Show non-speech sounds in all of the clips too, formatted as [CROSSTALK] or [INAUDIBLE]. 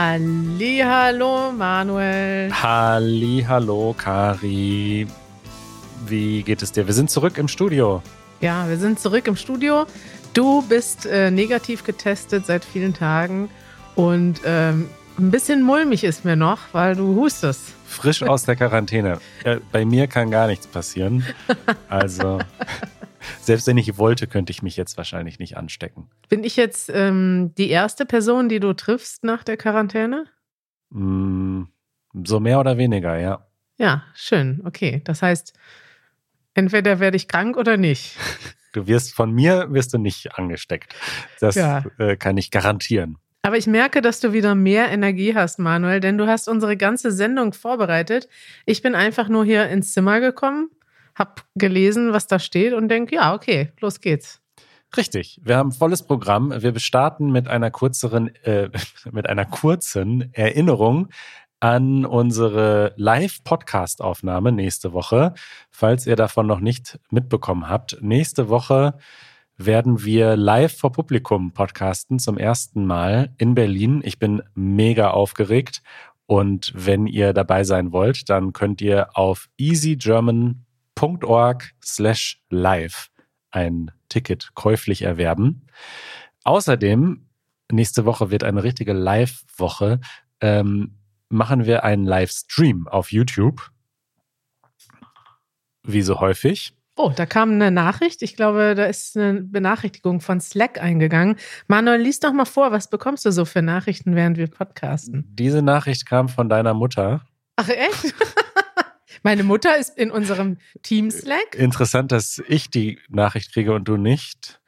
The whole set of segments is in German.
Hallo, Manuel. Hallo, Kari. Wie geht es dir? Wir sind zurück im Studio. Ja, wir sind zurück im Studio. Du bist äh, negativ getestet seit vielen Tagen und ähm, ein bisschen mulmig ist mir noch, weil du hustest. Frisch aus der Quarantäne. Äh, bei mir kann gar nichts passieren. [LAUGHS] Also selbst wenn ich wollte, könnte ich mich jetzt wahrscheinlich nicht anstecken. Bin ich jetzt ähm, die erste Person, die du triffst nach der Quarantäne? Mm, so mehr oder weniger, ja. Ja, schön. Okay. Das heißt, entweder werde ich krank oder nicht. [LAUGHS] Du wirst von mir wirst du nicht angesteckt. Das ja. äh, kann ich garantieren. Aber ich merke, dass du wieder mehr Energie hast, Manuel, denn du hast unsere ganze Sendung vorbereitet. Ich bin einfach nur hier ins Zimmer gekommen, habe gelesen, was da steht und denke, ja, okay, los geht's. Richtig. Wir haben volles Programm. Wir starten mit einer kürzeren, äh, [LAUGHS] mit einer kurzen Erinnerung an unsere Live-Podcast-Aufnahme nächste Woche. Falls ihr davon noch nicht mitbekommen habt, nächste Woche werden wir live vor Publikum podcasten zum ersten Mal in Berlin. Ich bin mega aufgeregt und wenn ihr dabei sein wollt, dann könnt ihr auf easygerman.com org slash live ein Ticket käuflich erwerben. Außerdem, nächste Woche wird eine richtige Live-Woche, ähm, machen wir einen Livestream auf YouTube. Wie so häufig. Oh, da kam eine Nachricht. Ich glaube, da ist eine Benachrichtigung von Slack eingegangen. Manuel, lies doch mal vor, was bekommst du so für Nachrichten, während wir podcasten? Diese Nachricht kam von deiner Mutter. Ach, echt? [LAUGHS] Meine Mutter ist in unserem Team Slack. Interessant, dass ich die Nachricht kriege und du nicht.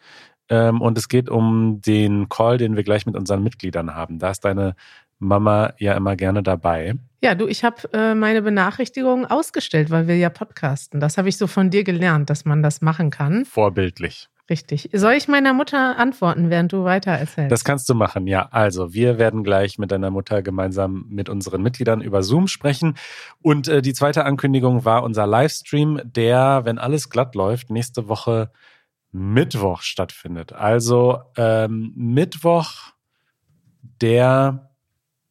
Ähm, und es geht um den Call, den wir gleich mit unseren Mitgliedern haben. Da ist deine Mama ja immer gerne dabei. Ja, du, ich habe äh, meine Benachrichtigungen ausgestellt, weil wir ja podcasten. Das habe ich so von dir gelernt, dass man das machen kann. Vorbildlich. Richtig. Soll ich meiner Mutter antworten, während du weiter erzählst? Das kannst du machen, ja. Also, wir werden gleich mit deiner Mutter gemeinsam mit unseren Mitgliedern über Zoom sprechen. Und äh, die zweite Ankündigung war unser Livestream, der, wenn alles glatt läuft, nächste Woche Mittwoch stattfindet. Also ähm, Mittwoch, der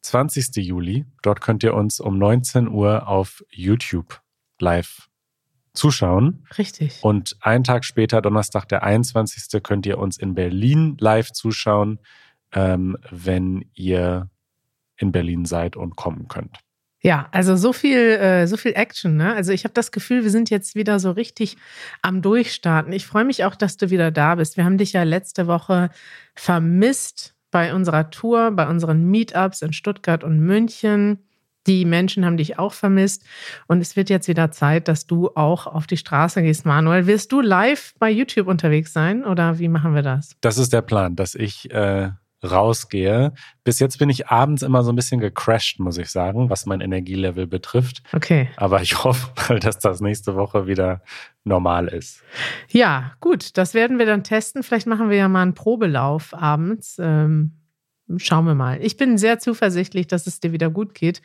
20. Juli. Dort könnt ihr uns um 19 Uhr auf YouTube live zuschauen. Richtig. Und einen Tag später, Donnerstag, der 21. könnt ihr uns in Berlin live zuschauen, ähm, wenn ihr in Berlin seid und kommen könnt. Ja, also so viel, äh, so viel Action. Ne? Also ich habe das Gefühl, wir sind jetzt wieder so richtig am Durchstarten. Ich freue mich auch, dass du wieder da bist. Wir haben dich ja letzte Woche vermisst bei unserer Tour, bei unseren Meetups in Stuttgart und München. Die Menschen haben dich auch vermisst. Und es wird jetzt wieder Zeit, dass du auch auf die Straße gehst, Manuel. Wirst du live bei YouTube unterwegs sein oder wie machen wir das? Das ist der Plan, dass ich äh, rausgehe. Bis jetzt bin ich abends immer so ein bisschen gecrashed, muss ich sagen, was mein Energielevel betrifft. Okay. Aber ich [LAUGHS] hoffe mal, dass das nächste Woche wieder normal ist. Ja, gut, das werden wir dann testen. Vielleicht machen wir ja mal einen Probelauf abends. Ähm schauen wir mal. Ich bin sehr zuversichtlich, dass es dir wieder gut geht.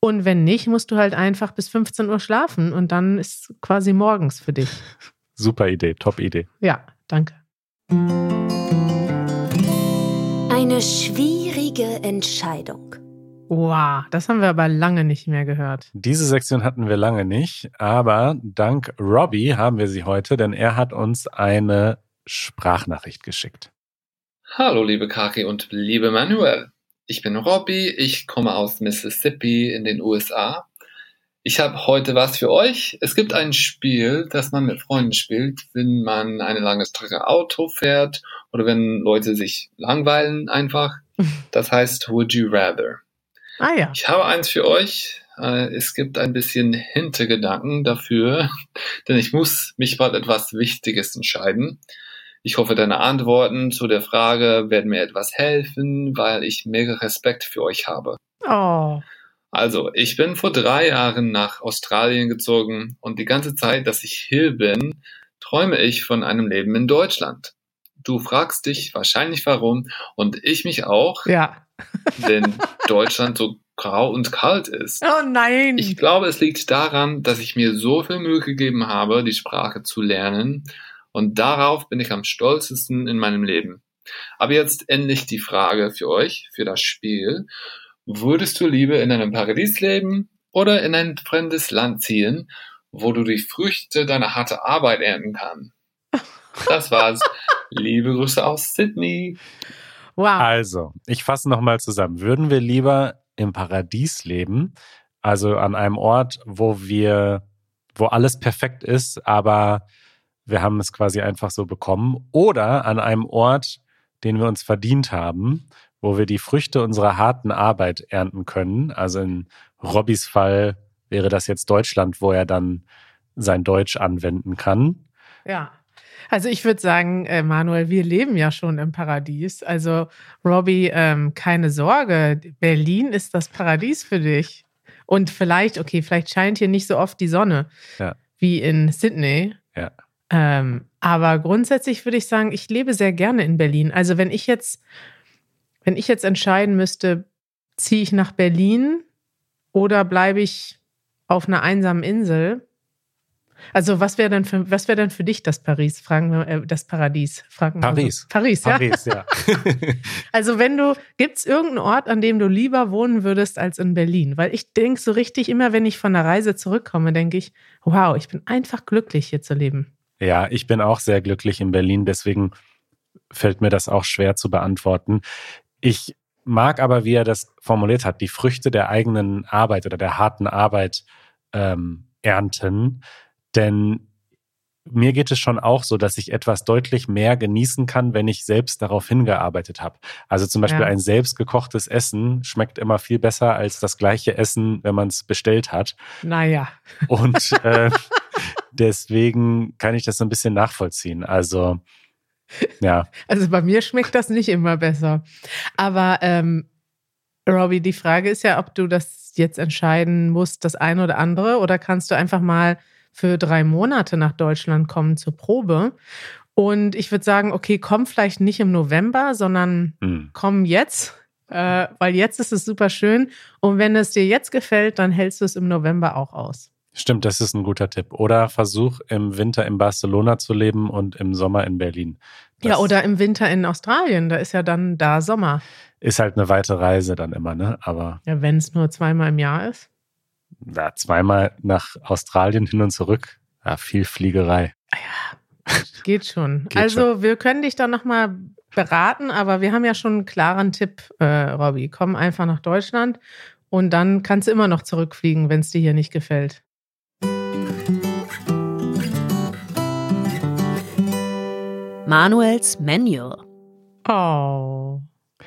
Und wenn nicht, musst du halt einfach bis 15 Uhr schlafen und dann ist quasi morgens für dich. [LAUGHS] Super Idee, top Idee. Ja, danke. Eine schwierige Entscheidung. Wow, das haben wir aber lange nicht mehr gehört. Diese Sektion hatten wir lange nicht, aber dank Robbie haben wir sie heute, denn er hat uns eine Sprachnachricht geschickt. Hallo liebe Kaki und liebe Manuel. Ich bin Robbie, ich komme aus Mississippi in den USA. Ich habe heute was für euch. Es gibt ein Spiel, das man mit Freunden spielt, wenn man eine lange Strecke Auto fährt oder wenn Leute sich langweilen einfach. [LAUGHS] Das heißt Would You Rather. Ah ja. Ich habe eins für euch. Äh, es gibt ein bisschen Hintergedanken dafür, [LAUGHS] denn ich muss mich bald etwas Wichtiges entscheiden. Ich hoffe, deine Antworten zu der Frage werden mir etwas helfen, weil ich mega Respekt für euch habe. Oh. Also, ich bin vor drei Jahren nach Australien gezogen und die ganze Zeit, dass ich hier bin, träume ich von einem Leben in Deutschland. Du fragst dich wahrscheinlich warum und ich mich auch. Ja. [LAUGHS] wenn Deutschland so grau und kalt ist. Oh nein. Ich glaube, es liegt daran, dass ich mir so viel Mühe gegeben habe, die Sprache zu lernen und darauf bin ich am stolzesten in meinem Leben. Aber jetzt endlich die Frage für euch, für das Spiel. Würdest du lieber in einem Paradies leben oder in ein fremdes Land ziehen, wo du die Früchte deiner harten Arbeit ernten kannst? Das war's. [LAUGHS] Liebe Grüße aus Sydney. Wow. Also, ich fasse nochmal zusammen. Würden wir lieber im Paradies leben, also an einem Ort, wo wir, wo alles perfekt ist, aber wir haben es quasi einfach so bekommen, oder an einem Ort, den wir uns verdient haben, wo wir die Früchte unserer harten Arbeit ernten können. Also in Robbys Fall wäre das jetzt Deutschland, wo er dann sein Deutsch anwenden kann. Ja. Also ich würde sagen, äh, Manuel, wir leben ja schon im Paradies. Also Robbie, ähm, keine Sorge, Berlin ist das Paradies für dich. Und vielleicht, okay, vielleicht scheint hier nicht so oft die Sonne Ja. wie in Sydney. Ja. Ähm, aber grundsätzlich würde ich sagen, ich lebe sehr gerne in Berlin. Also wenn ich jetzt, wenn ich jetzt entscheiden müsste, ziehe ich nach Berlin oder bleibe ich auf einer einsamen Insel? Also was wäre denn für was wäre denn für dich das Paris? Fragen wir äh, das Paradies? Fragen Paris. So. Paris, ja. Paris, ja. [LAUGHS] Also wenn du gibt es irgendeinen Ort, an dem du lieber wohnen würdest als in Berlin? Weil ich denke so richtig immer, wenn ich von der Reise zurückkomme, denke ich, wow, ich bin einfach glücklich hier zu leben. Ja, ich bin auch sehr glücklich in Berlin, deswegen fällt mir das auch schwer zu beantworten. Ich mag aber, wie er das formuliert hat, die Früchte der eigenen Arbeit oder der harten Arbeit ähm, ernten. Denn mir geht es schon auch so, dass ich etwas deutlich mehr genießen kann, wenn ich selbst darauf hingearbeitet habe. Also zum Beispiel Ja. ein selbstgekochtes Essen schmeckt immer viel besser als das gleiche Essen, wenn man es bestellt hat. Naja. Und äh, [LAUGHS] deswegen kann ich das so ein bisschen nachvollziehen. Also, ja, [LAUGHS] Also bei mir schmeckt das nicht immer besser. Aber ähm, Robbie, die Frage ist ja, ob du das jetzt entscheiden musst, das eine oder andere, oder kannst du einfach mal für drei Monate nach Deutschland kommen zur Probe. Und ich würde sagen, okay, komm vielleicht nicht im November, sondern hm, komm jetzt, äh, weil jetzt ist es super schön. Und wenn es dir jetzt gefällt, dann hältst du es im November auch aus. Stimmt, das ist ein guter Tipp. Oder versuch im Winter in Barcelona zu leben und im Sommer in Berlin. Das ja, oder im Winter in Australien, da ist ja dann da Sommer. Ist halt eine weite Reise dann immer, ne? Aber Ja, wenn es nur zweimal im Jahr ist. ja, zweimal nach Australien hin und zurück, ja, viel Fliegerei. Geht schon. [LAUGHS] Geht also wir können dich dann nochmal beraten, aber wir haben ja schon einen klaren Tipp, äh, Robby. Komm einfach nach Deutschland und dann kannst du immer noch zurückfliegen, wenn es dir hier nicht gefällt. Manuels Manual. Oh,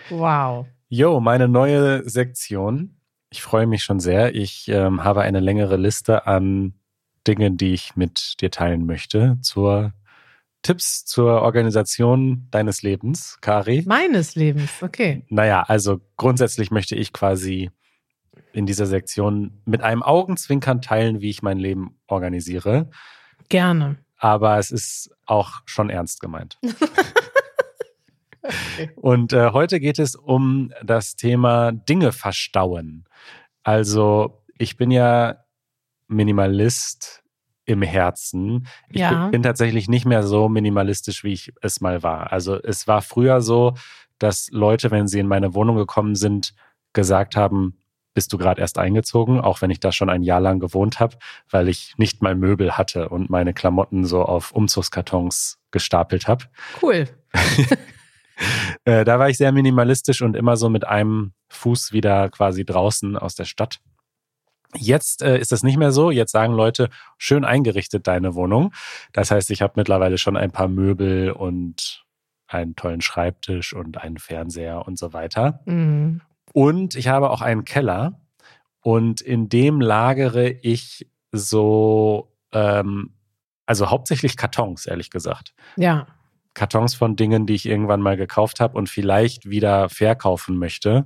wow. Jo, meine neue Sektion. Ich freue mich schon sehr. Ich ähm, habe eine längere Liste an Dingen, die ich mit dir teilen möchte zur Tipps zur Organisation deines Lebens, Kari. Meines Lebens, okay. Naja, also grundsätzlich möchte ich quasi in dieser Sektion mit einem Augenzwinkern teilen, wie ich mein Leben organisiere. Gerne. Aber es ist auch schon ernst gemeint. [LAUGHS] Okay. Und äh, heute geht es um das Thema Dinge verstauen. Also ich bin ja Minimalist im Herzen. Ich Ja. bin, bin tatsächlich nicht mehr so minimalistisch, wie ich es mal war. Also es war früher so, dass Leute, wenn sie in meine Wohnung gekommen sind, gesagt haben, bist du gerade erst eingezogen, auch wenn ich da schon ein Jahr lang gewohnt habe, weil ich nicht mal Möbel hatte und meine Klamotten so auf Umzugskartons gestapelt habe. Cool. [LAUGHS] Äh, da war ich sehr minimalistisch und immer so mit einem Fuß wieder quasi draußen aus der Stadt. Jetzt äh, ist das nicht mehr so. Jetzt sagen Leute, schön eingerichtet deine Wohnung. Das heißt, ich habe mittlerweile schon ein paar Möbel und einen tollen Schreibtisch und einen Fernseher und so weiter. Mhm. Und ich habe auch einen Keller und in dem lagere ich so, ähm, also hauptsächlich Kartons, ehrlich gesagt. Ja. Kartons von Dingen, die ich irgendwann mal gekauft habe und vielleicht wieder verkaufen möchte,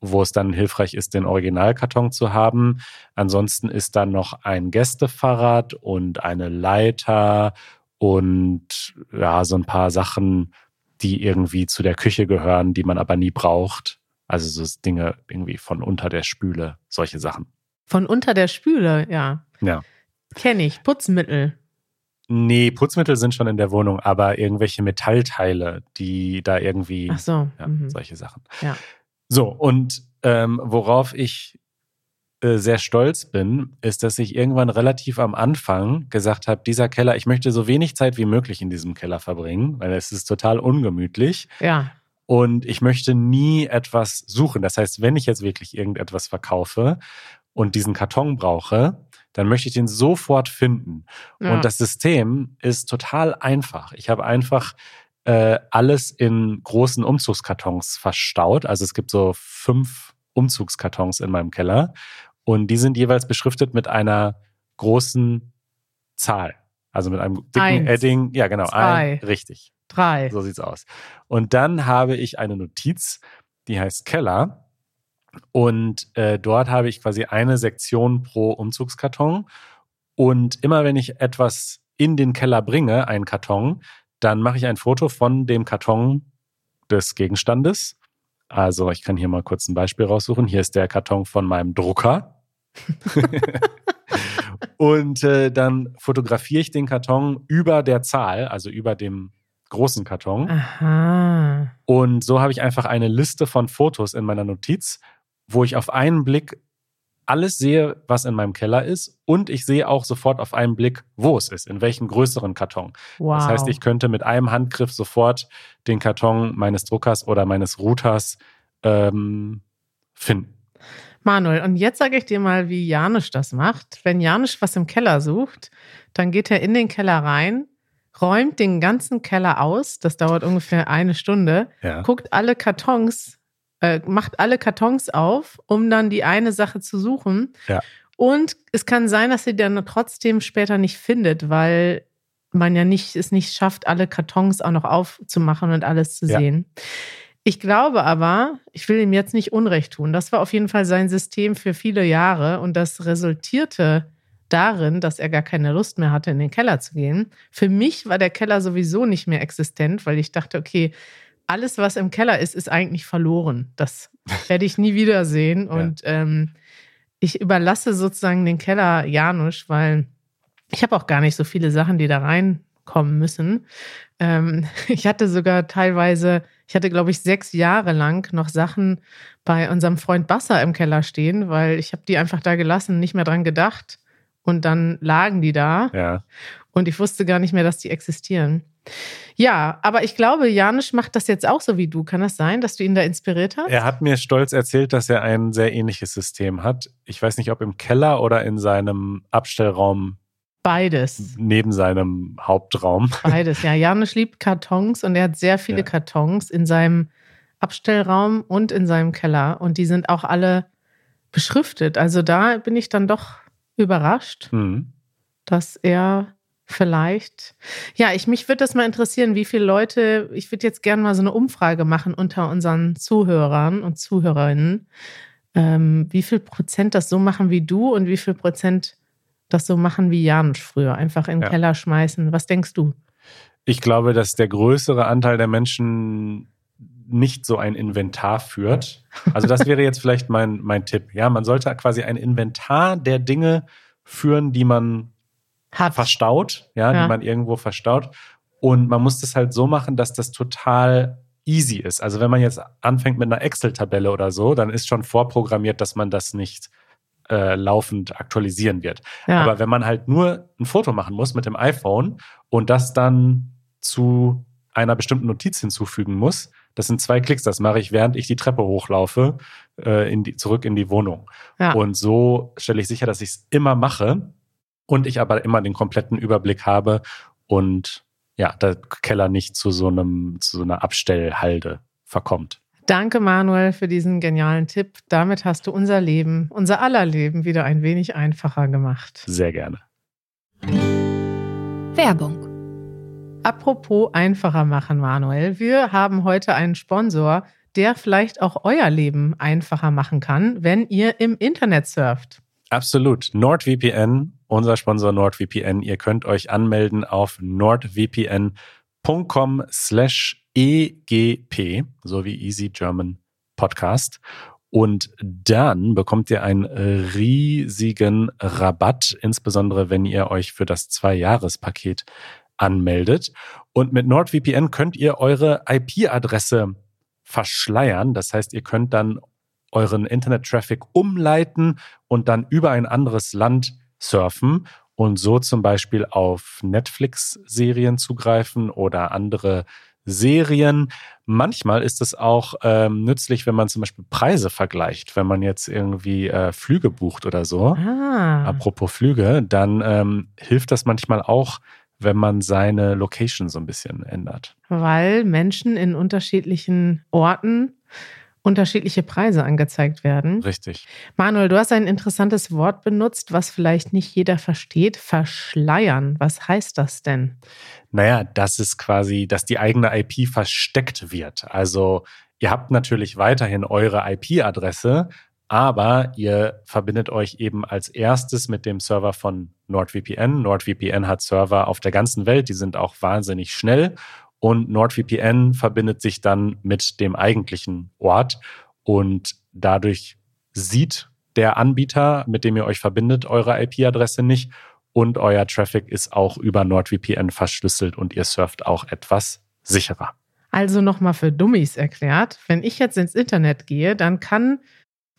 wo es dann hilfreich ist, den Originalkarton zu haben. Ansonsten ist dann noch ein Gästefahrrad und eine Leiter und ja, so ein paar Sachen, die irgendwie zu der Küche gehören, die man aber nie braucht. Also so Dinge irgendwie von unter der Spüle, solche Sachen. Von unter der Spüle, ja. Ja. Kenne ich. Putzmittel. Nee, Putzmittel sind schon in der Wohnung, aber irgendwelche Metallteile, die da irgendwie Ach so. Ja, mhm. solche Sachen. Ja. So, und ähm, worauf ich äh, sehr stolz bin, ist, dass ich irgendwann relativ am Anfang gesagt habe, dieser Keller, ich möchte so wenig Zeit wie möglich in diesem Keller verbringen, weil es ist total ungemütlich. Ja. Und ich möchte nie etwas suchen. Das heißt, wenn ich jetzt wirklich irgendetwas verkaufe und diesen Karton brauche, dann möchte ich den sofort finden. Ja. Und das System ist total einfach. Ich habe einfach äh, alles in großen Umzugskartons verstaut. Also es gibt so fünf Umzugskartons in meinem Keller und die sind jeweils beschriftet mit einer großen Zahl. Also mit einem dicken Eins. Edding. Ja, genau. Zwei. Ein, richtig. Drei. So sieht's aus. Und dann habe ich eine Notiz, die heißt Keller. Und äh, dort habe ich quasi eine Sektion pro Umzugskarton. Und immer wenn ich etwas in den Keller bringe, einen Karton, dann mache ich ein Foto von dem Karton des Gegenstandes. Also ich kann hier mal kurz ein Beispiel raussuchen. Hier ist der Karton von meinem Drucker. [LAUGHS] Und äh, dann fotografiere ich den Karton über der Zahl, also über dem großen Karton. Aha. Und so habe ich einfach eine Liste von Fotos in meiner Notiz, wo ich auf einen Blick alles sehe, was in meinem Keller ist. Und ich sehe auch sofort auf einen Blick, wo es ist, in welchem größeren Karton. Wow. Das heißt, ich könnte mit einem Handgriff sofort den Karton meines Druckers oder meines Routers ähm, finden. Manuel, und jetzt sage ich dir mal, wie Janusz das macht. Wenn Janusz was im Keller sucht, dann geht er in den Keller rein, räumt den ganzen Keller aus, das dauert ungefähr eine Stunde, Ja. guckt alle Kartons, äh, macht alle Kartons auf, um dann die eine Sache zu suchen. Ja. Und es kann sein, dass sie dann trotzdem später nicht findet, weil man ja nicht, es nicht schafft, alle Kartons auch noch aufzumachen und alles zu Ja. sehen. Ich glaube aber, ich will ihm jetzt nicht Unrecht tun. Das war auf jeden Fall sein System für viele Jahre und das resultierte darin, dass er gar keine Lust mehr hatte, in den Keller zu gehen. Für mich war der Keller sowieso nicht mehr existent, weil ich dachte, okay, alles, was im Keller ist, ist eigentlich verloren. Das [LAUGHS] werde ich nie wiedersehen. Und ähm, ich überlasse sozusagen den Keller Janusz, weil ich habe auch gar nicht so viele Sachen, die da reinkommen müssen. Ähm, [LAUGHS] ich hatte sogar teilweise, ich hatte, glaube ich, sechs Jahre lang noch Sachen bei unserem Freund Basser im Keller stehen, weil ich habe die einfach da gelassen, nicht mehr dran gedacht. Und dann lagen die da Ja. und ich wusste gar nicht mehr, dass die existieren. Ja, aber ich glaube, Janusz macht das jetzt auch so wie du. Kann das sein, dass du ihn da inspiriert hast? Er hat mir stolz erzählt, dass er ein sehr ähnliches System hat. Ich weiß nicht, ob im Keller oder in seinem Abstellraum Beides. neben seinem Hauptraum. Beides, ja. Janusz liebt Kartons und er hat sehr viele Ja. Kartons in seinem Abstellraum und in seinem Keller. Und die sind auch alle beschriftet. Also da bin ich dann doch überrascht, Hm. dass er vielleicht. Ja, ich mich würde das mal interessieren, wie viele Leute, ich würde jetzt gerne mal so eine Umfrage machen unter unseren Zuhörern und Zuhörerinnen, ähm, wie viel Prozent das so machen wie du und wie viel Prozent das so machen wie Janusz früher. Einfach in den Ja. Keller schmeißen. Was denkst du? Ich glaube, dass der größere Anteil der Menschen nicht so ein Inventar führt. Also das wäre jetzt vielleicht mein, mein Tipp. Ja, man sollte quasi ein Inventar der Dinge führen, die man Hat. verstaut, ja, Ja. die man irgendwo verstaut. Und man muss das halt so machen, dass das total easy ist. Also wenn man jetzt anfängt mit einer Excel-Tabelle oder so, dann ist schon vorprogrammiert, dass man das nicht äh, laufend aktualisieren wird. Ja. Aber wenn man halt nur ein Foto machen muss mit dem iPhone und das dann zu einer bestimmten Notiz hinzufügen muss, das sind zwei Klicks. Das mache ich, während ich die Treppe hochlaufe, äh, in die, zurück in die Wohnung. ja. Und so stelle ich sicher, dass ich es immer mache und ich aber immer den kompletten Überblick habe und ja, der Keller nicht zu so einem, zu so einer Abstellhalde verkommt. Danke, Manuel, für diesen genialen Tipp. Damit hast du unser Leben, unser aller Leben wieder ein wenig einfacher gemacht. Sehr gerne. Werbung. Apropos einfacher machen, Manuel. Wir haben heute einen Sponsor, der vielleicht auch euer Leben einfacher machen kann, wenn ihr im Internet surft. Absolut. NordVPN, unser Sponsor NordVPN. Ihr könnt euch anmelden auf nordvpn.com slash egp, so wie Easy German Podcast. Und dann bekommt ihr einen riesigen Rabatt, insbesondere wenn ihr euch für das Zwei-Jahres-Paket anmeldet. Und mit NordVPN könnt ihr eure IP-Adresse verschleiern. Das heißt, ihr könnt dann euren Internet-Traffic umleiten und dann über ein anderes Land surfen und so zum Beispiel auf Netflix-Serien zugreifen oder andere Serien. Manchmal ist es auch ähm, nützlich, wenn man zum Beispiel Preise vergleicht. Wenn man jetzt irgendwie äh, Flüge bucht oder so. Ah. Apropos Flüge, dann ähm, hilft das manchmal auch, wenn man seine Location so ein bisschen ändert. Weil Menschen in unterschiedlichen Orten unterschiedliche Preise angezeigt werden. Richtig. Manuel, du hast ein interessantes Wort benutzt, was vielleicht nicht jeder versteht. Verschleiern. Was heißt das denn? Naja, das ist quasi, dass die eigene IP versteckt wird. Also ihr habt natürlich weiterhin eure IP-Adresse, aber ihr verbindet euch eben als erstes mit dem Server von NordVPN. NordVPN hat Server auf der ganzen Welt, die sind auch wahnsinnig schnell und NordVPN verbindet sich dann mit dem eigentlichen Ort und dadurch sieht der Anbieter, mit dem ihr euch verbindet, eure IP-Adresse nicht und euer Traffic ist auch über NordVPN verschlüsselt und ihr surft auch etwas sicherer. Also nochmal für Dummies erklärt, wenn ich jetzt ins Internet gehe, dann kann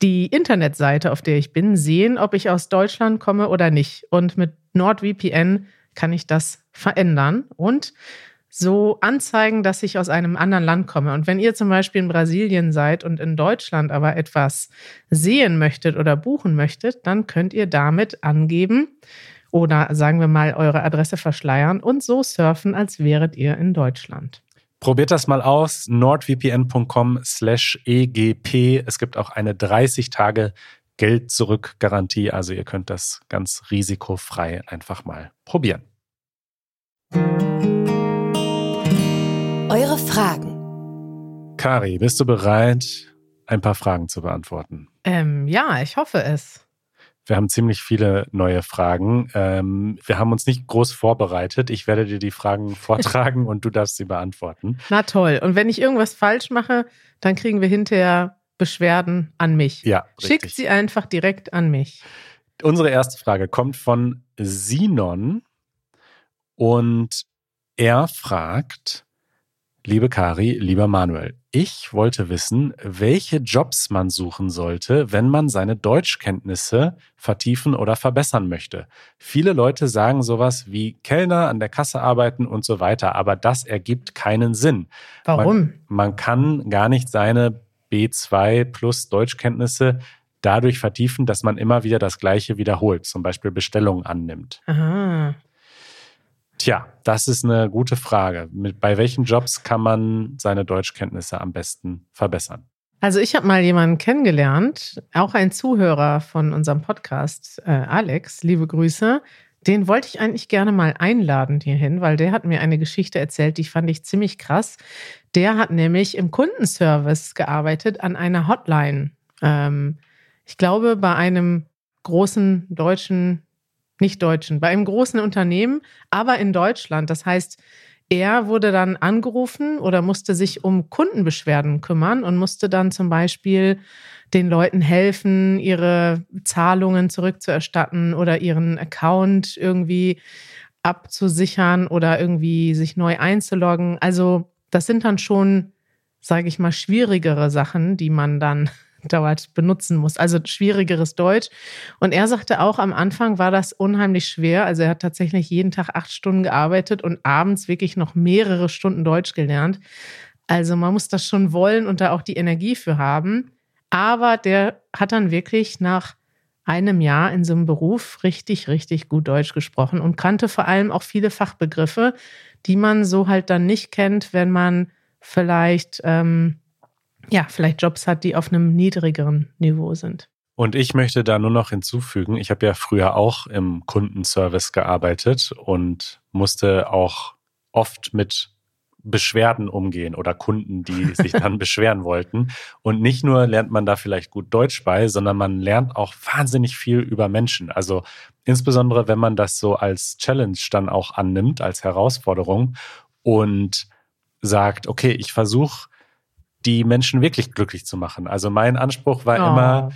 die Internetseite, auf der ich bin, sehen, ob ich aus Deutschland komme oder nicht. Und mit NordVPN kann ich das verändern. Und so anzeigen, dass ich aus einem anderen Land komme. Und wenn ihr zum Beispiel in Brasilien seid und in Deutschland aber etwas sehen möchtet oder buchen möchtet, dann könnt ihr damit angeben oder sagen wir mal eure Adresse verschleiern und so surfen, als wäret ihr in Deutschland. Probiert das mal aus, nordvpn.com slash EGP. Es gibt auch eine 30 Tage Geld zurück Garantie, also ihr könnt das ganz risikofrei einfach mal probieren. Eure Fragen. Kari, bist du bereit, ein paar Fragen zu beantworten? Ähm, ja, ich hoffe es. Wir haben ziemlich viele neue Fragen. Ähm, wir haben uns nicht groß vorbereitet. Ich werde dir die Fragen [LAUGHS] vortragen und du darfst sie beantworten. Na toll. Und wenn ich irgendwas falsch mache, dann kriegen wir hinterher Beschwerden an mich. Ja, Schickt richtig. sie einfach direkt an mich. Unsere erste Frage kommt von Sinon und er fragt, liebe Kari, lieber Manuel, ich wollte wissen, welche Jobs man suchen sollte, wenn man seine Deutschkenntnisse vertiefen oder verbessern möchte. Viele Leute sagen sowas wie Kellner an der Kasse arbeiten und so weiter, aber das ergibt keinen Sinn. Warum? Man, man kann gar nicht seine B2 plus Deutschkenntnisse dadurch vertiefen, dass man immer wieder das Gleiche wiederholt, zum Beispiel Bestellungen annimmt. Aha. Tja, das ist eine gute Frage. Mit, bei welchen Jobs kann man seine Deutschkenntnisse am besten verbessern? Also ich habe mal jemanden kennengelernt, auch ein Zuhörer von unserem Podcast, äh, Alex, liebe Grüße. Den wollte ich eigentlich gerne mal einladen hierhin, weil der hat mir eine Geschichte erzählt, die fand ich ziemlich krass. Der hat nämlich im Kundenservice gearbeitet an einer Hotline. Ähm, ich glaube, bei einem großen deutschen, nicht deutschen, bei einem großen Unternehmen, aber in Deutschland. Das heißt, er wurde dann angerufen oder musste sich um Kundenbeschwerden kümmern und musste dann zum Beispiel den Leuten helfen, ihre Zahlungen zurückzuerstatten oder ihren Account irgendwie abzusichern oder irgendwie sich neu einzuloggen. Also das sind dann schon, sage ich mal, schwierigere Sachen, die man dann dauert benutzen muss. Also schwierigeres Deutsch. Und er sagte auch, am Anfang war das unheimlich schwer. Also er hat tatsächlich jeden Tag acht Stunden gearbeitet und abends wirklich noch mehrere Stunden Deutsch gelernt. Also man muss das schon wollen und da auch die Energie für haben. Aber der hat dann wirklich nach einem Jahr in so einem Beruf richtig, richtig gut Deutsch gesprochen und kannte vor allem auch viele Fachbegriffe, die man so halt dann nicht kennt, wenn man vielleicht, ähm, ja, vielleicht Jobs hat, die auf einem niedrigeren Niveau sind. Und ich möchte da nur noch hinzufügen, ich habe ja früher auch im Kundenservice gearbeitet und musste auch oft mit Beschwerden umgehen oder Kunden, die [LAUGHS] sich dann beschweren wollten. Und nicht nur lernt man da vielleicht gut Deutsch bei, sondern man lernt auch wahnsinnig viel über Menschen. Also insbesondere, wenn man das so als Challenge dann auch annimmt, als Herausforderung und sagt, okay, ich versuche die Menschen wirklich glücklich zu machen. Also mein Anspruch war Oh. immer,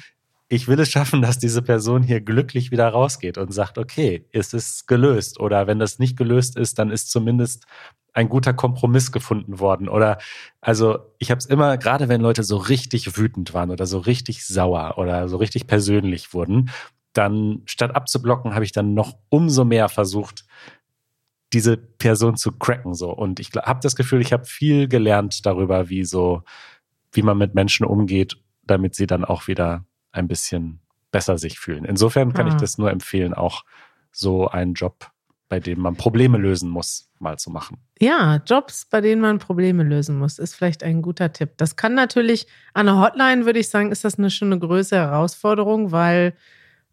ich will es schaffen, dass diese Person hier glücklich wieder rausgeht und sagt, okay, ist es gelöst? Oder wenn das nicht gelöst ist, dann ist zumindest ein guter Kompromiss gefunden worden. Oder also ich habe es immer, gerade wenn Leute so richtig wütend waren oder so richtig sauer oder so richtig persönlich wurden, dann statt abzublocken, habe ich dann noch umso mehr versucht, diese Person zu cracken so. Und ich habe das Gefühl, ich habe viel gelernt darüber, wie so, wie man mit Menschen umgeht, damit sie dann auch wieder ein bisschen besser sich fühlen. Insofern kann ah. ich das nur empfehlen, auch so einen Job, bei dem man Probleme lösen muss, mal zu machen. Ja, Jobs, bei denen man Probleme lösen muss, ist vielleicht ein guter Tipp. Das kann natürlich an der Hotline, würde ich sagen, ist das eine schon eine größere Herausforderung, weil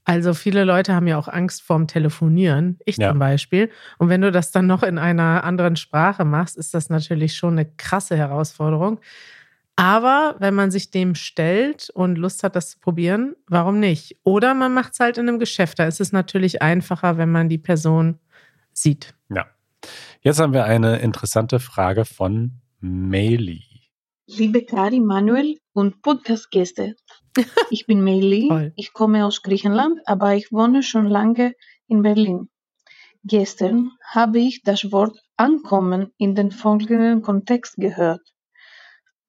also viele Leute haben ja auch Angst vorm Telefonieren, ich ja. zum Beispiel. Und wenn du das dann noch in einer anderen Sprache machst, ist das natürlich schon eine krasse Herausforderung. Aber wenn man sich dem stellt und Lust hat, das zu probieren, warum nicht? Oder man macht es halt in einem Geschäft. Da ist es natürlich einfacher, wenn man die Person sieht. Ja. Jetzt haben wir eine interessante Frage von Meili. Liebe Kari, Manuel und Podcast-Gäste. Ich bin Meili. Ich komme aus Griechenland, aber ich wohne schon lange in Berlin. Gestern habe ich das Wort Ankommen in den folgenden Kontext gehört.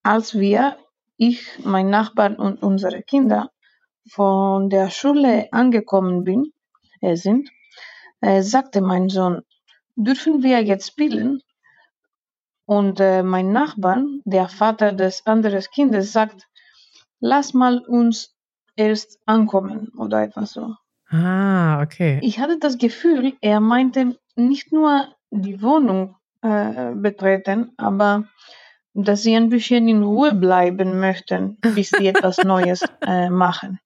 Als wir, ich, mein Nachbar und unsere Kinder von der Schule angekommen bin, äh, sind, äh, sagte mein Sohn, dürfen wir jetzt spielen? Und äh, mein Nachbar, der Vater des anderen Kindes, sagt, lass mal uns erst ankommen oder etwas so. Ah, okay. Ich hatte das Gefühl, er meinte nicht nur die Wohnung äh, betreten, aber dass sie ein bisschen in Ruhe bleiben möchten, bis sie [LAUGHS] etwas Neues äh, machen.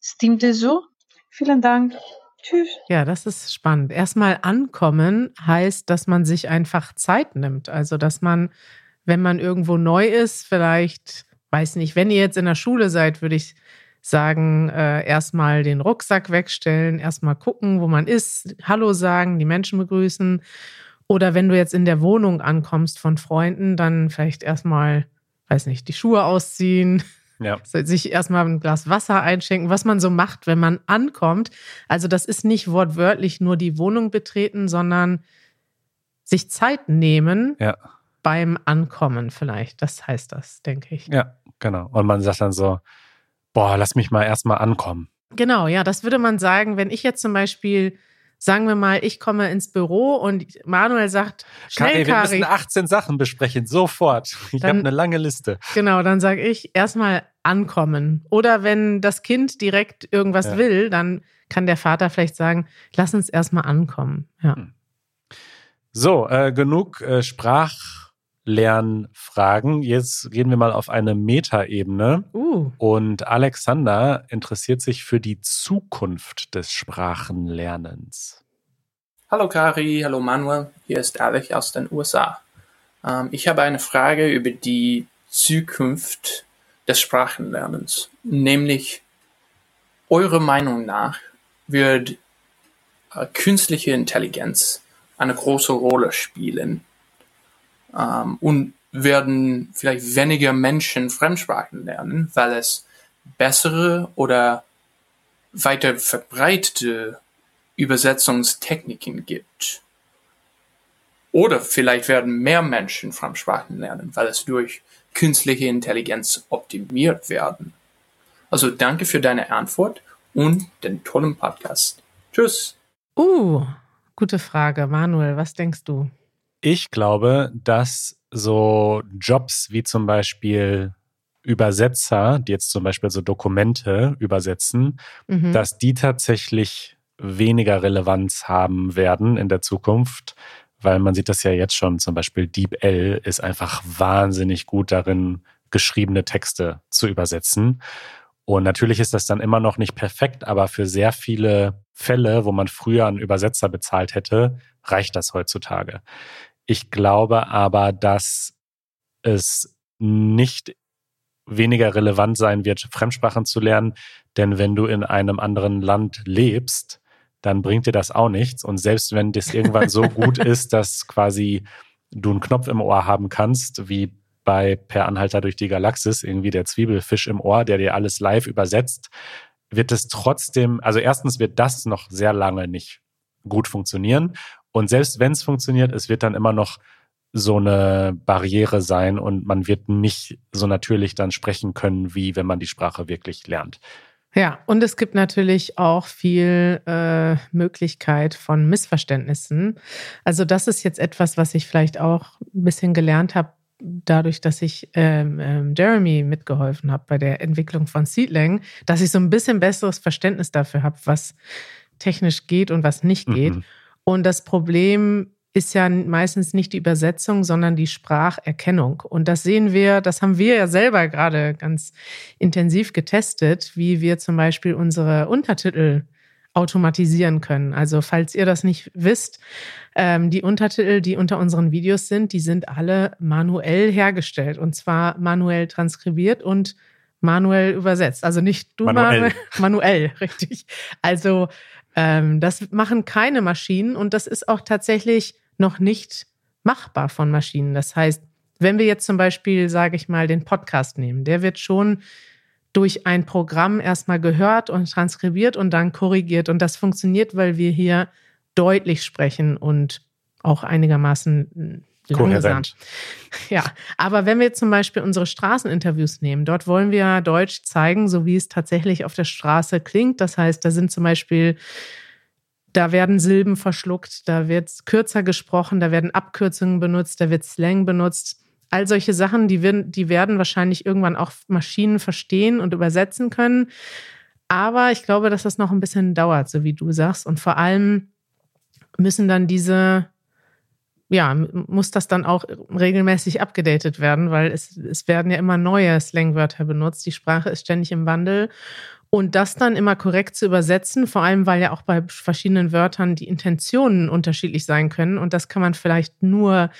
Stimmte so? Vielen Dank. Tschüss. Ja, das ist spannend. Erstmal ankommen heißt, dass man sich einfach Zeit nimmt. Also, dass man, wenn man irgendwo neu ist, vielleicht, weiß nicht, wenn ihr jetzt in der Schule seid, würde ich sagen, äh, erstmal den Rucksack wegstellen, erstmal gucken, wo man ist, Hallo sagen, die Menschen begrüßen oder wenn du jetzt in der Wohnung ankommst von Freunden, dann vielleicht erstmal, weiß nicht, die Schuhe ausziehen, ja. [LAUGHS] sich erstmal ein Glas Wasser einschenken, was man so macht, wenn man ankommt. Also das ist nicht wortwörtlich nur die Wohnung betreten, sondern sich Zeit nehmen ja. Beim Ankommen vielleicht. Das heißt das, denke ich. Ja, genau. Und man sagt dann so, boah, lass mich mal erstmal ankommen. Genau, ja, das würde man sagen, wenn ich jetzt zum Beispiel sagen wir mal, ich komme ins Büro und Manuel sagt, schnell, Kari, wir müssen 18 Sachen besprechen, sofort. [LAUGHS] Ich habe eine lange Liste. Genau, dann sage ich erstmal ankommen. Oder wenn das Kind direkt irgendwas ja. will, dann kann der Vater vielleicht sagen, lass uns erstmal ankommen. Ja. Hm. So, äh, genug äh, Sprach Lernfragen. Jetzt gehen wir mal auf eine Metaebene. Uh. Und Alexander interessiert sich für die Zukunft des Sprachenlernens. Hallo Kari, hallo Manuel, hier ist Alex aus den USA. Ähm, ich habe eine Frage über die Zukunft des Sprachenlernens, nämlich eurer Meinung nach wird äh, künstliche Intelligenz eine große Rolle spielen ähm, und werden vielleicht weniger Menschen Fremdsprachen lernen, weil es bessere oder weiter verbreitete Übersetzungstechniken gibt. Oder vielleicht werden mehr Menschen Fremdsprachen lernen, weil es durch künstliche Intelligenz optimiert werden. Also danke für deine Antwort und den tollen Podcast. Tschüss. Uh, gute Frage. Manuel, was denkst du? Ich glaube, dass so Jobs wie zum Beispiel Übersetzer, die jetzt zum Beispiel so Dokumente übersetzen, mhm. dass die tatsächlich weniger Relevanz haben werden in der Zukunft, weil man sieht das ja jetzt schon, zum Beispiel DeepL ist einfach wahnsinnig gut darin, geschriebene Texte zu übersetzen. Und natürlich ist das dann immer noch nicht perfekt, aber für sehr viele Fälle, wo man früher einen Übersetzer bezahlt hätte, reicht das heutzutage. Ich glaube aber, dass es nicht weniger relevant sein wird, Fremdsprachen zu lernen, denn wenn du in einem anderen Land lebst, dann bringt dir das auch nichts. Und selbst wenn das irgendwann so [LAUGHS] gut ist, dass quasi du einen Knopf im Ohr haben kannst, wie bei Per Anhalter durch die Galaxis, irgendwie der Zwiebelfisch im Ohr, der dir alles live übersetzt, wird es trotzdem, also erstens wird das noch sehr lange nicht gut funktionieren. Und selbst wenn es funktioniert, es wird dann immer noch so eine Barriere sein und man wird nicht so natürlich dann sprechen können, wie wenn man die Sprache wirklich lernt. Ja, und es gibt natürlich auch viel äh, Möglichkeit von Missverständnissen. Also das ist jetzt etwas, was ich vielleicht auch ein bisschen gelernt habe, dadurch, dass ich ähm, ähm, Jeremy mitgeholfen habe bei der Entwicklung von Seedlang, dass ich so ein bisschen besseres Verständnis dafür habe, was technisch geht und was nicht geht. Mhm. Und das Problem ist ja meistens nicht die Übersetzung, sondern die Spracherkennung. Und das sehen wir, das haben wir ja selber gerade ganz intensiv getestet, wie wir zum Beispiel unsere Untertitel automatisieren können. Also falls ihr das nicht wisst, ähm, die Untertitel, die unter unseren Videos sind, die sind alle manuell hergestellt und zwar manuell transkribiert und manuell übersetzt. Also nicht du manuell, [LAUGHS] manuell richtig. Also ähm, das machen keine Maschinen und das ist auch tatsächlich noch nicht machbar von Maschinen. Das heißt, wenn wir jetzt zum Beispiel, sage ich mal, den Podcast nehmen, der wird schon durch ein Programm erstmal gehört und transkribiert und dann korrigiert. Und das funktioniert, weil wir hier deutlich sprechen und auch einigermaßen Kohärent. Ja, aber wenn wir zum Beispiel unsere Straßeninterviews nehmen, dort wollen wir Deutsch zeigen, so wie es tatsächlich auf der Straße klingt. Das heißt, da sind zum Beispiel da werden Silben verschluckt, da wird kürzer gesprochen, da werden Abkürzungen benutzt, da wird Slang benutzt. All solche Sachen, die, werden, die werden wahrscheinlich irgendwann auch Maschinen verstehen und übersetzen können. Aber ich glaube, dass das noch ein bisschen dauert, so wie du sagst. Und vor allem müssen dann diese, ja, muss das dann auch regelmäßig abgedatet werden, weil es, es werden ja immer neue Slangwörter benutzt. Die Sprache ist ständig im Wandel. Und das dann immer korrekt zu übersetzen, vor allem weil ja auch bei verschiedenen Wörtern die Intentionen unterschiedlich sein können. Und das kann man vielleicht nur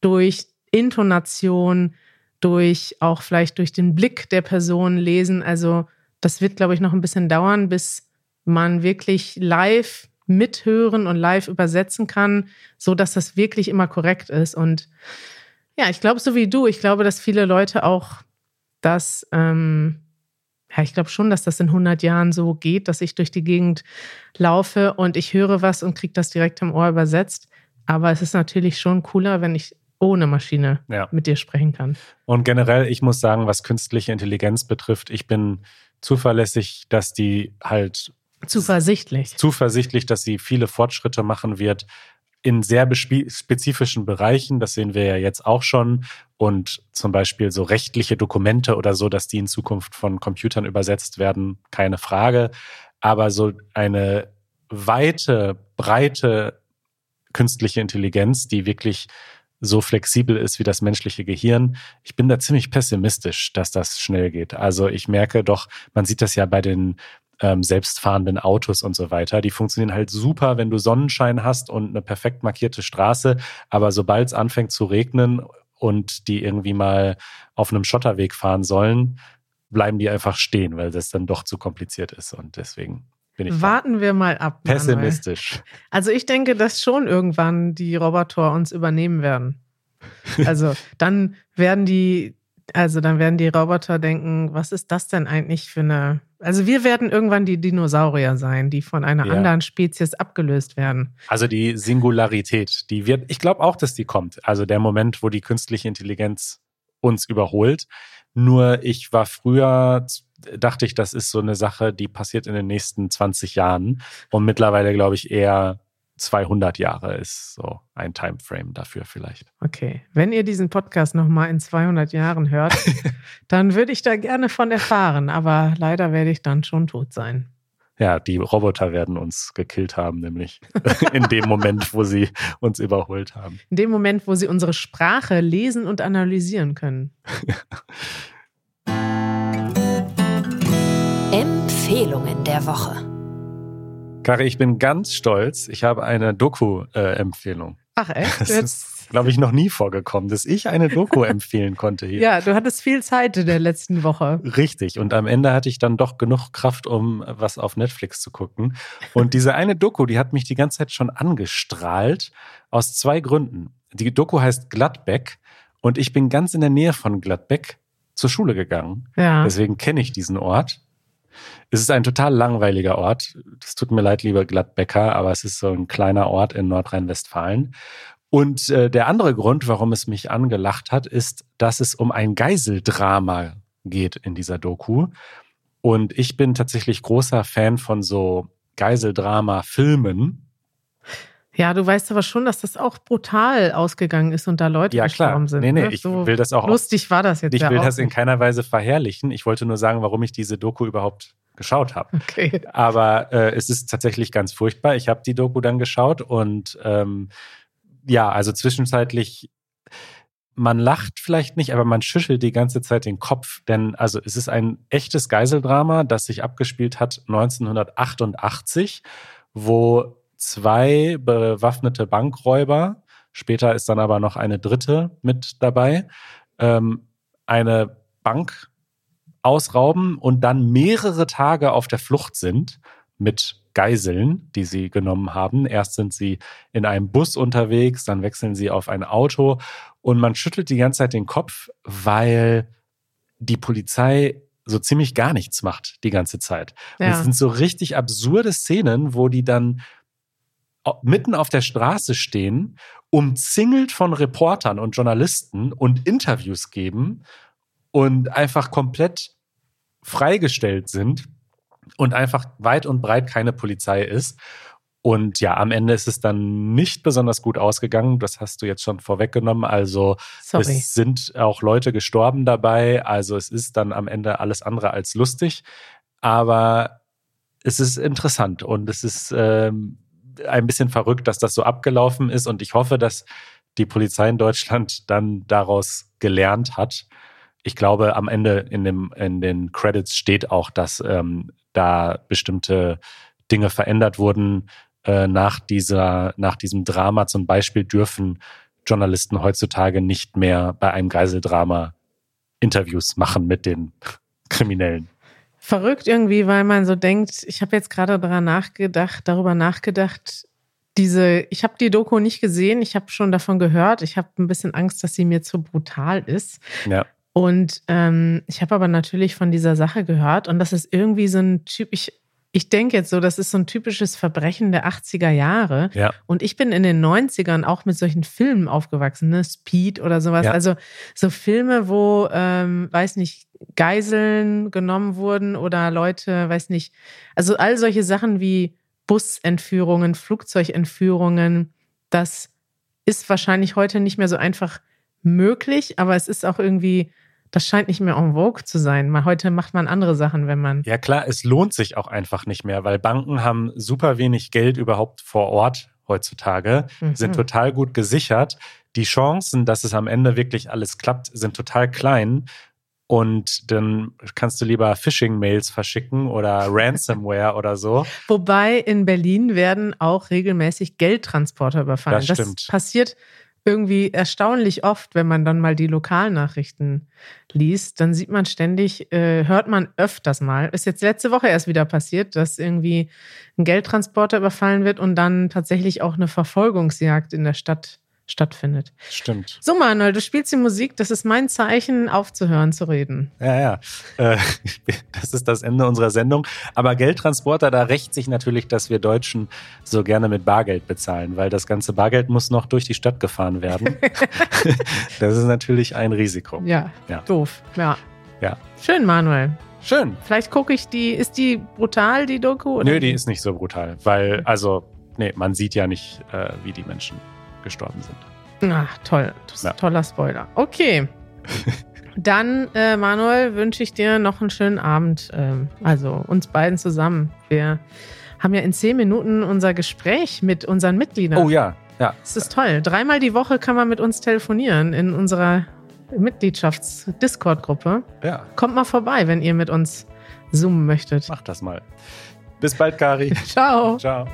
durch Intonation, durch auch vielleicht durch den Blick der Person lesen. Also das wird, glaube ich, noch ein bisschen dauern, bis man wirklich live mithören und live übersetzen kann, so dass das wirklich immer korrekt ist. Und ja, ich glaube, so wie du, ich glaube, dass viele Leute auch das ähm, ja, ich glaube schon, dass das in 100 Jahren so geht, dass ich durch die Gegend laufe und ich höre was und kriege das direkt im Ohr übersetzt. Aber es ist natürlich schon cooler, wenn ich ohne Maschine ja. mit dir sprechen kann. Und generell, ich muss sagen, was künstliche Intelligenz betrifft, ich bin zuverlässig, dass die halt zuversichtlich zuversichtlich, dass sie viele Fortschritte machen wird in sehr spezifischen Bereichen, das sehen wir ja jetzt auch schon, und zum Beispiel so rechtliche Dokumente oder so, dass die in Zukunft von Computern übersetzt werden, keine Frage. Aber so eine weite, breite künstliche Intelligenz, die wirklich so flexibel ist wie das menschliche Gehirn. Ich bin da ziemlich pessimistisch, dass das schnell geht. Also ich merke doch, man sieht das ja bei den ähm, selbstfahrenden Autos und so weiter. Die funktionieren halt super, wenn du Sonnenschein hast und eine perfekt markierte Straße. Aber sobald es anfängt zu regnen und die irgendwie mal auf einem Schotterweg fahren sollen, bleiben die einfach stehen, weil das dann doch zu kompliziert ist. Und deswegen Warten wir mal ab. Pessimistisch. Manuel. Also ich denke, dass schon irgendwann die Roboter uns übernehmen werden. Also [LAUGHS] dann werden die also dann werden die Roboter denken, was ist das denn eigentlich für eine. Also wir werden irgendwann die Dinosaurier sein, die von einer ja. anderen Spezies abgelöst werden. Also die Singularität, die wird, ich glaube auch, dass die kommt. Also der Moment, wo die künstliche Intelligenz uns überholt. Nur ich war früher, dachte ich, das ist so eine Sache, die passiert in den nächsten 20 Jahren. Und mittlerweile glaube ich eher 200 Jahre ist so ein Timeframe dafür vielleicht. Okay, wenn ihr diesen Podcast nochmal in 200 Jahren hört, [LAUGHS] dann würde ich da gerne von erfahren, aber leider werde ich dann schon tot sein. Ja, die Roboter werden uns gekillt haben, nämlich [LAUGHS] in dem Moment, wo sie uns überholt haben. In dem Moment, wo sie unsere Sprache lesen und analysieren können. [LAUGHS] Empfehlungen der Woche. Kari, ich bin ganz stolz. Ich habe eine Doku-Empfehlung. Ach echt? Das ist, glaube ich, noch nie vorgekommen, dass ich eine Doku [LAUGHS] empfehlen konnte hier. Ja, du hattest viel Zeit in der letzten Woche. Richtig. Und am Ende hatte ich dann doch genug Kraft, um was auf Netflix zu gucken. Und diese eine Doku, die hat mich die ganze Zeit schon angestrahlt. Aus zwei Gründen. Die Doku heißt Gladbeck. Und ich bin ganz in der Nähe von Gladbeck zur Schule gegangen. Ja. Deswegen kenne ich diesen Ort. Es ist ein total langweiliger Ort. Es tut mir leid, lieber Gladbecker, aber es ist so ein kleiner Ort in Nordrhein-Westfalen. Und äh, der andere Grund, warum es mich angelacht hat, ist, dass es um ein Geiseldrama geht in dieser Doku. Und ich bin tatsächlich großer Fan von so Geiseldrama-Filmen. Ja, du weißt aber schon, dass das auch brutal ausgegangen ist und da Leute ja, gestorben klar. sind. Nee, nee, ne? ich so will das auch. Lustig war das jetzt. Ich ja will das in keiner Weise verherrlichen. Ich wollte nur sagen, warum ich diese Doku überhaupt geschaut habe. Okay. Aber äh, es ist tatsächlich ganz furchtbar. Ich habe die Doku dann geschaut und ähm, ja, also zwischenzeitlich man lacht vielleicht nicht, aber man schüttelt die ganze Zeit den Kopf, denn also es ist ein echtes Geiseldrama, das sich abgespielt hat 1988, wo zwei bewaffnete Bankräuber, später ist dann aber noch eine dritte mit dabei, ähm, eine Bank ausrauben und dann mehrere Tage auf der Flucht sind mit Geiseln, die sie genommen haben. Erst sind sie in einem Bus unterwegs, dann wechseln sie auf ein Auto und man schüttelt die ganze Zeit den Kopf, weil die Polizei so ziemlich gar nichts macht die ganze Zeit. Ja. Und es sind so richtig absurde Szenen, wo die dann mitten auf der Straße stehen, umzingelt von Reportern und Journalisten und Interviews geben und einfach komplett freigestellt sind und einfach weit und breit keine Polizei ist. Und ja, am Ende ist es dann nicht besonders gut ausgegangen. Das hast du jetzt schon vorweggenommen. Also Sorry. es sind auch Leute gestorben dabei. Also es ist dann am Ende alles andere als lustig. Aber es ist interessant und es ist ähm, ein bisschen verrückt, dass das so abgelaufen ist. Und ich hoffe, dass die Polizei in Deutschland dann daraus gelernt hat. Ich glaube, am Ende in, dem, in den Credits steht auch, dass ähm, da bestimmte Dinge verändert wurden äh, nach, dieser, nach diesem Drama. Zum Beispiel dürfen Journalisten heutzutage nicht mehr bei einem Geiseldrama Interviews machen mit den Kriminellen verrückt irgendwie, weil man so denkt, ich habe jetzt gerade daran nachgedacht, darüber nachgedacht, diese, ich habe die Doku nicht gesehen, ich habe schon davon gehört, ich habe ein bisschen Angst, dass sie mir zu brutal ist. Ja. Und ähm, ich habe aber natürlich von dieser Sache gehört und das ist irgendwie so ein Typ, ich, ich denke jetzt so, das ist so ein typisches Verbrechen der 80er Jahre. Ja. Und ich bin in den 90ern auch mit solchen Filmen aufgewachsen, ne? Speed oder sowas. Ja. Also so Filme, wo, ähm, weiß nicht, Geiseln genommen wurden oder Leute, weiß nicht, also all solche Sachen wie Busentführungen, Flugzeugentführungen, das ist wahrscheinlich heute nicht mehr so einfach möglich, aber es ist auch irgendwie das scheint nicht mehr en vogue zu sein. Mal, heute macht man andere Sachen, wenn man. Ja, klar, es lohnt sich auch einfach nicht mehr, weil Banken haben super wenig Geld überhaupt vor Ort heutzutage, mhm. sind total gut gesichert. Die Chancen, dass es am Ende wirklich alles klappt, sind total klein. Und dann kannst du lieber Phishing-Mails verschicken oder [LAUGHS] Ransomware oder so. Wobei in Berlin werden auch regelmäßig Geldtransporter überfallen. Das, stimmt. das passiert irgendwie erstaunlich oft, wenn man dann mal die Lokalnachrichten liest, dann sieht man ständig, äh, hört man öfters mal, ist jetzt letzte Woche erst wieder passiert, dass irgendwie ein Geldtransporter überfallen wird und dann tatsächlich auch eine Verfolgungsjagd in der Stadt stattfindet. Stimmt. So, Manuel, du spielst die Musik. Das ist mein Zeichen, aufzuhören zu reden. Ja, ja. Äh, [LAUGHS] das ist das Ende unserer Sendung. Aber Geldtransporter, da rächt sich natürlich, dass wir Deutschen so gerne mit Bargeld bezahlen, weil das ganze Bargeld muss noch durch die Stadt gefahren werden. [LAUGHS] [LAUGHS] das ist natürlich ein Risiko. Ja, ja. doof. Ja. ja. Schön, Manuel. Schön. Vielleicht gucke ich die, ist die brutal, die Doku? Oder? Nö, die ist nicht so brutal, weil, also, nee, man sieht ja nicht, äh, wie die Menschen gestorben sind. Ach, toll. Das ist ja. ein toller Spoiler. Okay. [LAUGHS] Dann, äh, Manuel, wünsche ich dir noch einen schönen Abend. Ähm, also uns beiden zusammen. Wir haben ja in zehn Minuten unser Gespräch mit unseren Mitgliedern. Oh ja, ja. Das ist toll. Dreimal die Woche kann man mit uns telefonieren in unserer Mitgliedschafts-Discord-Gruppe. Ja. Kommt mal vorbei, wenn ihr mit uns zoomen möchtet. Macht das mal. Bis bald, Kari. [LAUGHS] Ciao. Ciao.